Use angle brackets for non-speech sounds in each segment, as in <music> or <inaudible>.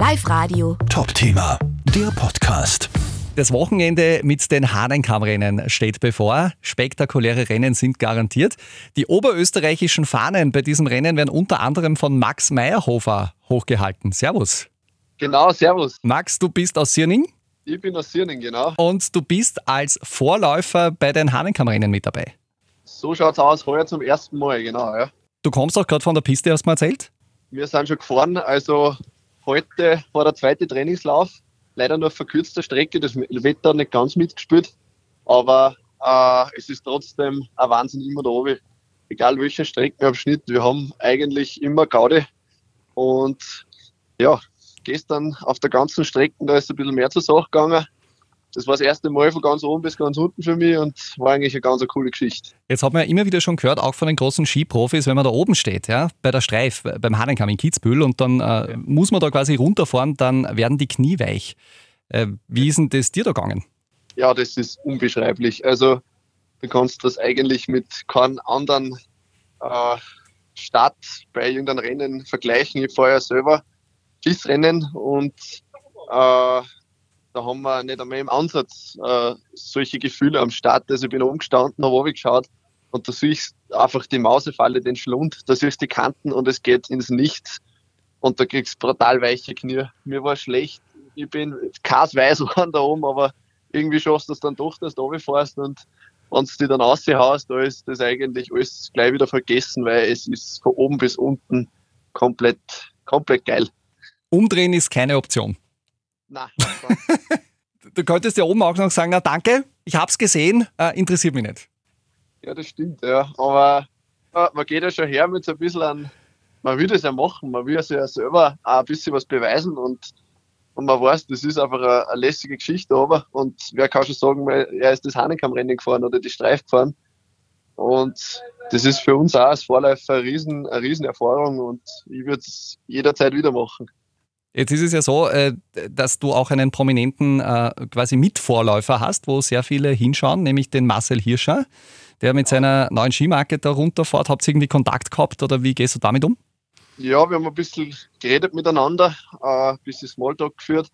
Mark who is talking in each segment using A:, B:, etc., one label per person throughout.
A: Live Radio.
B: Top-Thema, der Podcast.
C: Das Wochenende mit den Hahnenkammrennen steht bevor. Spektakuläre Rennen sind garantiert. Die oberösterreichischen Fahnen bei diesem Rennen werden unter anderem von Max Meyerhofer hochgehalten. Servus.
D: Genau, servus.
C: Max, du bist aus Sierning
D: Ich bin aus Sierning, genau.
C: und du bist als Vorläufer bei den Hahnenkammrennen mit dabei.
D: So schaut's aus, heuer zum ersten Mal, genau, ja.
C: Du kommst auch gerade von der Piste, hast du mir erzählt?
D: Wir sind schon gefahren, also heute war der zweite Trainingslauf. Leider nur auf verkürzter Strecke, das Wetter hat nicht ganz mitgespielt, aber äh, es ist trotzdem ein Wahnsinn immer da oben. Egal welcher Streckenabschnitt, wir haben eigentlich immer Gaudi und ja, gestern auf der ganzen Strecke, da ist ein bisschen mehr zur Sache gegangen. Das war das erste Mal von ganz oben bis ganz unten für mich und war eigentlich eine ganz coole Geschichte.
C: Jetzt hat man ja immer wieder schon gehört, auch von den großen Skiprofis, wenn man da oben steht, ja, bei der Streif, beim Hahnenkamm in Kitzbühel und dann äh, muss man da quasi runterfahren, dann werden die Knie weich. Äh, wie ist denn das dir da gegangen?
D: ja, das ist unbeschreiblich. Also du kannst das eigentlich mit keinem anderen äh, Start bei irgendeinem Rennen vergleichen. Ich fahre ja selber FIS-Rennen und äh, da haben wir nicht einmal im Ansatz äh, solche Gefühle am Start. Also ich bin umgestanden, habe geschaut und da sehe ich einfach die Mausefalle, den Schlund, da siehst du die Kanten und es geht ins Nichts und da kriegst du brutal weiche Knie. Mir war schlecht, ich bin weiß <laughs> geworden da oben, aber irgendwie schaffst du es dann doch, dass du runterfährst und wenn du dich dann raushaust, da ist das eigentlich alles gleich wieder vergessen, weil es ist von oben bis unten komplett, komplett geil.
C: Umdrehen ist keine Option.
D: Nein, <laughs>
C: Du könntest ja oben auch noch sagen, na danke, ich hab's gesehen, äh, interessiert mich nicht.
D: ja, das stimmt, ja. Aber äh, man geht ja schon her mit so ein bisschen an, man will das ja machen, man will ja ja selber auch ein bisschen was beweisen und, und man weiß, das ist einfach eine, eine lässige Geschichte, aber und wer kann schon sagen, er ist das Hanenkam-Rennen gefahren oder die Streif gefahren und das ist für uns auch als Vorläufer eine riesen, eine riesen Erfahrung und ich würde es jederzeit wieder machen.
C: Jetzt ist es ja so, äh, dass du auch einen prominenten äh, quasi Mitvorläufer hast, wo sehr viele hinschauen, nämlich den Marcel Hirscher, der mit seiner neuen Skimarke da runterfährt. Habt ihr irgendwie Kontakt gehabt oder wie gehst du damit um?
D: Ja, wir haben ein bisschen geredet miteinander, äh, ein bisschen Smalltalk geführt.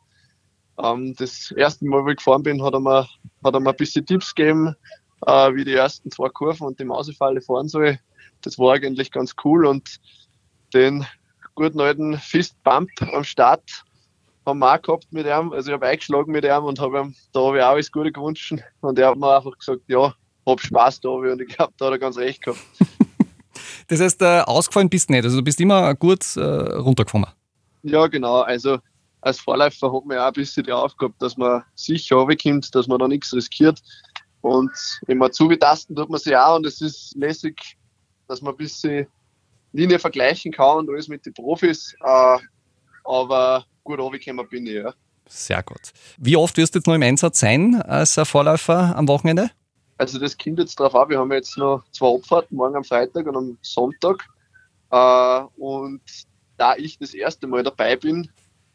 D: Ähm, das erste Mal, wo ich gefahren bin, hat er mir, hat er mir ein bisschen Tipps gegeben, wie die ersten zwei Kurven und die Mausefalle fahren soll. Das war eigentlich ganz cool und den guten alten Fist Bump am Start haben wir auch gehabt mit ihm. Also ich habe eingeschlagen mit ihm und habe ihm da habe ich auch alles Gute gewünscht. Und er hat mir einfach gesagt, ja, hab Spaß da habe ich. und ich glaube, da hat er ganz recht gehabt. <laughs>
C: Das heißt, äh, ausgefallen bist du nicht. Also du bist immer gut äh, runtergekommen.
D: Ja, genau. Also als Vorläufer hat man ja auch ein bisschen die Aufgabe, dass man sicher runterkommt, dass man da nichts riskiert. Und immer zubetasten tut man sich auch und es ist lässig, dass man ein bisschen Linie vergleichen kann und alles mit den Profis. Äh, aber gut runtergekommen bin ich, ja.
C: Sehr gut. Wie oft wirst du jetzt noch im Einsatz sein als Vorläufer am Wochenende?
D: Also das kommt jetzt drauf an. Wir haben jetzt noch zwei Abfahrten, morgen am Freitag und am Sonntag. Äh, und da ich das erste Mal dabei bin,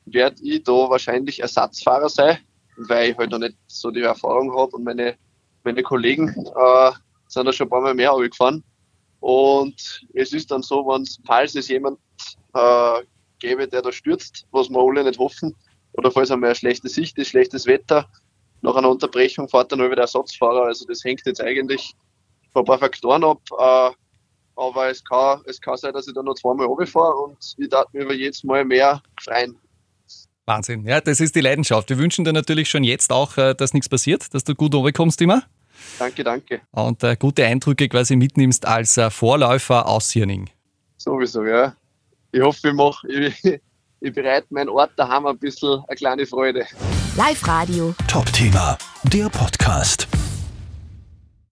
D: werde ich da wahrscheinlich Ersatzfahrer sein, weil ich halt noch nicht so die Erfahrung habe und meine, meine Kollegen äh, sind da schon ein paar Mal mehr gefahren. Und es ist dann so, wenn falls es jemand äh, gäbe, der da stürzt, was wir alle nicht hoffen, oder falls einmal eine schlechte Sicht ist, schlechtes Wetter, nach einer Unterbrechung fährt dann nur wieder Ersatzfahrer. Also das hängt jetzt eigentlich von ein paar Faktoren ab. Äh, aber es kann, es kann sein, dass ich dann noch zweimal runterfahre und ich darf mir über jedes Mal mehr freien.
C: Wahnsinn. Ja, das ist die Leidenschaft. Wir wünschen dir natürlich schon jetzt auch, äh, dass nichts passiert, dass du gut runterkommst immer
D: Danke, danke.
C: und äh, gute Eindrücke quasi mitnimmst als äh, Vorläufer aus Sierning.
D: Sowieso, ja. Ich hoffe, ich, mach, ich, <laughs> ich bereite meinen Ort daheim ein bisschen eine kleine Freude.
A: Live Radio.
B: Top-Thema, der Podcast.